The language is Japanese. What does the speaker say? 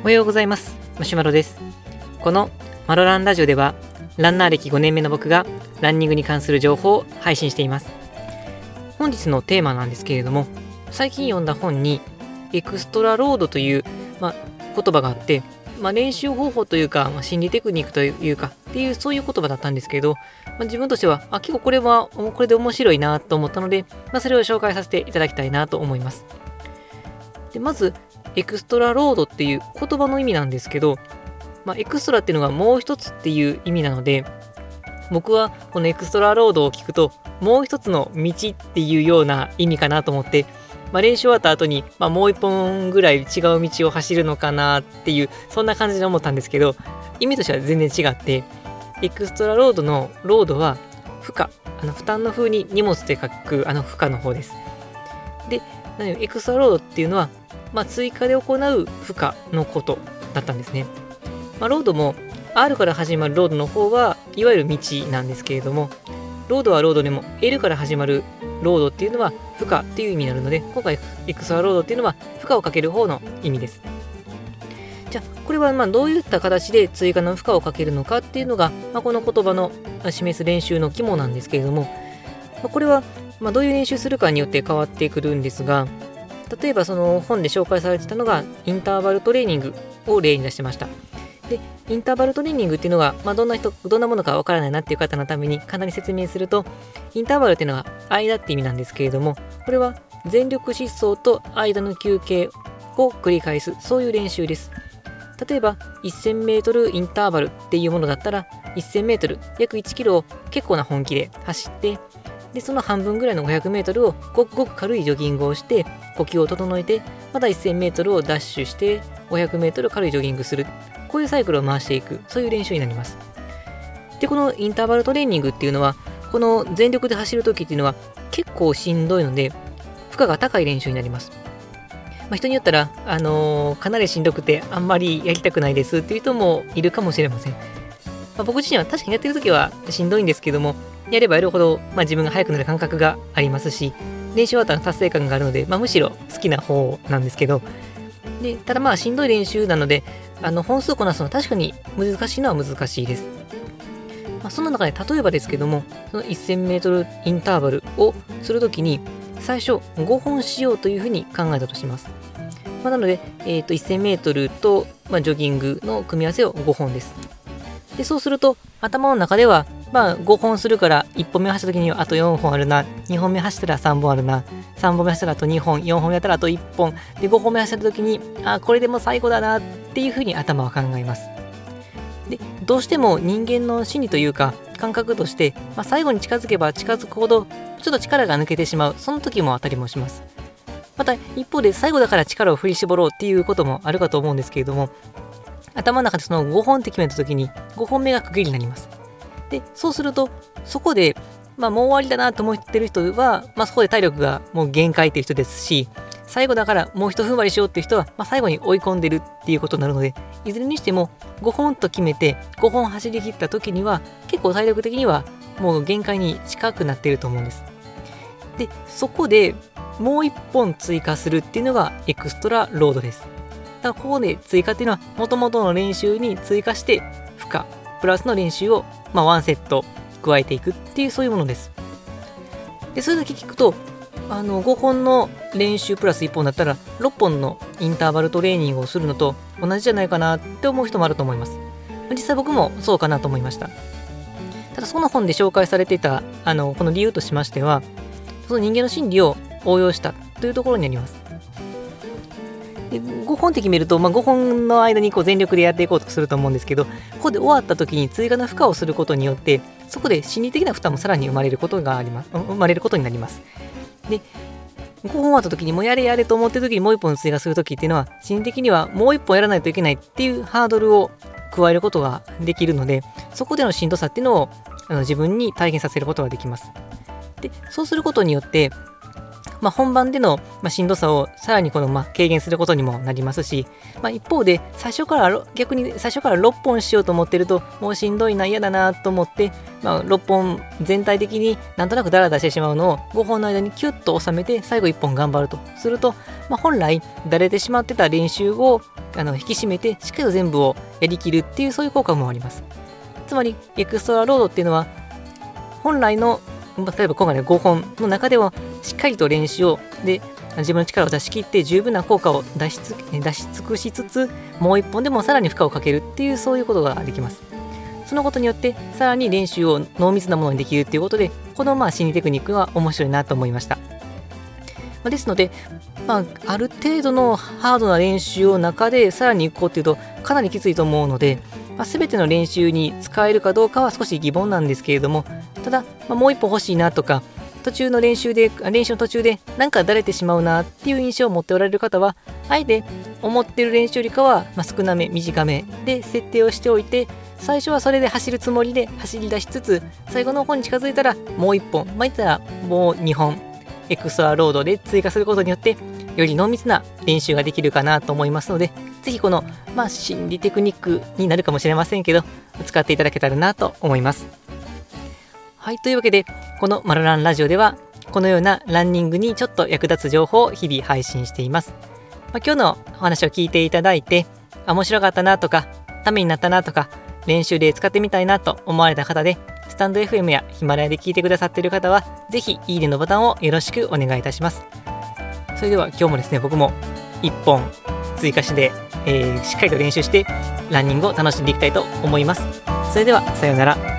おはようございます。マシュマロです。このマロランラジオではランナー歴5年目の僕がランニングに関する情報を配信しています。本日のテーマなんですけれども最近読んだ本にエクストラロードという、まあ、言葉があってまあ、練習方法というか、まあ、心理テクニックというかっていうそういう言葉だったんですけど、まあ、自分としてはあ結構これはこれで面白いなと思ったので、まあ、それを紹介させていただきたいなと思います。でまず extra load っていう言葉の意味なんですけど、まあ、 extra っていうのがもう一つっていう意味なので僕はこの extra load を聞くともう一つの道っていうような意味かなと思って、まあ、練習終わった後に、まあ、もう一本ぐらい違う道を走るのかなっていうそんな感じで思ったんですけど意味としては全然違って extra load の load は負荷あの負担の風に荷物で書くあの負荷の方です。で extra load っていうのはまあ、追加で行う負荷のことだったんですね。まあ、ロードも R から始まるロードの方はいわゆる道なんですけれどもロードはロードでも L から始まるロードっていうのは負荷っていう意味になるので今回 extra load っていうのは負荷をかける方の意味です。じゃあこれはまあどういった形で追加の負荷をかけるのかっていうのが、まあ、この言葉の示す練習の肝なんですけれども、これはまどういう練習するかによって変わってくるんですが例えばその本で紹介されてたのがインターバルトレーニングを例に出してました。で、インターバルトレーニングっていうのが、まあ、どんな人、どんなものかわからないなっていう方のために簡単に説明すると、インターバルっていうのは間って意味なんですけれども、これは全力疾走と間の休憩を繰り返す、そういう練習です。例えば、1000メートルインターバルっていうものだったら、1000メートル、約1キロを結構な本気で走って、で、その半分ぐらいの500メートルをごくごく軽いジョギングをして、呼吸を整えて、また1000メートルをダッシュして、500メートル軽いジョギングする。こういうサイクルを回していく、そういう練習になります。で、このインターバルトレーニングっていうのは、この全力で走るときっていうのは結構しんどいので、負荷が高い練習になります。まあ、人によったら、あのー、かなりしんどくてあんまりやりたくないですっていう人もいるかもしれません。まあ、僕自身は確かにやってるときはしんどいんですけども、やればやるほど、まあ、自分が速くなる感覚がありますし、練習終わったら達成感があるので、まあ、むしろ好きな方なんですけど、でただまあしんどい練習なので、あの本数をこなすのは確かに難しいのは難しいです。まあ、そんな中で例えばですけども、その 1000m インターバルをするときに、最初5本しようというふうに考えたとします。まあ、なので、えー、と 1000m と、まあ、ジョギングの組み合わせを5本です。でそうすると頭の中ではまあ5本するから1本目走った時にはあと4本あるな。2本目走ったら3本あるな。3本目走ったらあと2本。4本目やったらあと1本。で5本目走った時にあこれでも最後だなっていうふうに頭は考えます。でどうしても人間の心理というか感覚として、まあ、最後に近づけば近づくほどちょっと力が抜けてしまう。その時もあたりもします。また一方で最後だから力を振り絞ろうっていうこともあるかと思うんですけれども頭の中でその5本って決めた時に5本目が区切りになります。で、そうすると、そこで、まあ、もう終わりだなと思ってる人は、まあ、そこで体力がもう限界っていう人ですし、最後だからもう一踏ん張りしようっていう人は、まあ、最後に追い込んでるっていうことになるので、いずれにしても5本と決めて5本走り切った時には、結構体力的にはもう限界に近くなってると思うんです。で、そこでもう1本追加するっていうのがエクストラロードです。だからここで追加っていうのは、もともとの練習に追加して負荷、プラスの練習をまあ、ワンセット加えていくっていうそういうものです。で、それだけ聞くと、あの5本の練習プラス1本だったら6本のインターバルトレーニングをするのと同じじゃないかなって思う人もあると思います。実際僕もそうかなと思いました。ただその本で紹介されていたあのこの理由としましてはその人間の心理を応用したというところにあります。で5本って決めると、まあ、5本の間にこう全力でやっていこうとすると思うんですけどここで終わった時に追加の負荷をすることによってそこで心理的な負担もさらに生まれることがあります。生まれることになります。で5本終わった時にもうやれやれと思ってる時にもう1本追加する時っていうのは心理的にはもう1本やらないといけないっていうハードルを加えることができるのでそこでのしんどさっていうのをあの自分に体験させることができます。でそうすることによってまあ、本番での、ましんどさをさらにこの、ま軽減することにもなりますし、ま、一方で最初から逆に最初から6本しようと思ってるともうしんどいな嫌だなと思って、ま、6本全体的になんとなくダラダラしてしまうのを5本の間にキュッと収めて最後1本頑張るとすると、まあ、本来だれてしまってた練習をあの引き締めてしっかりと全部をやりきるっていうそういう効果もあります。つまりエクストラロードっていうのは本来の例えば今回の5本の中ではしっかりと練習をで自分の力を出し切って十分な効果を出し出し尽くしつつもう1本でもさらに負荷をかけるっていうそういうことができます。そのことによってさらに練習を濃密なものにできるっていうことでこのまあ心理テクニックは面白いなと思いました。まですので、まあ、ある程度のハードな練習を中でさらに行こうっていうとかなりきついと思うので、まあ、全ての練習に使えるかどうかは少し疑問なんですけれどもただ、まあ、もう一歩欲しいなとか途中の練習で練習の途中でなんかだれてしまうなっていう印象を持っておられる方はあえて思ってる練習よりかは、ま少なめ短めで設定をしておいて最初はそれで走るつもりで走り出しつつ最後の方に近づいたらもう1本。まあ、いったらもう2本。エクストラロードで追加することによってより濃密な練習ができるかなと思いますので是非この、まあ、心理テクニックになるかもしれませんけど使っていただけたらなと思いますはい、というわけで、このマロランラジオでは、このようなランニングにちょっと役立つ情報を日々配信しています。まあ、今日のお話を聞いていただいて、あ面白かったなとか、ためになったなとか、練習で使ってみたいなと思われた方で、スタンド FM やヒマラヤで聞いてくださっている方は、ぜひいいねのボタンをよろしくお願いいたします。それでは今日もですね、僕も1本追加して、えー、しっかりと練習して、ランニングを楽しんでいきたいと思います。それでは、さようなら。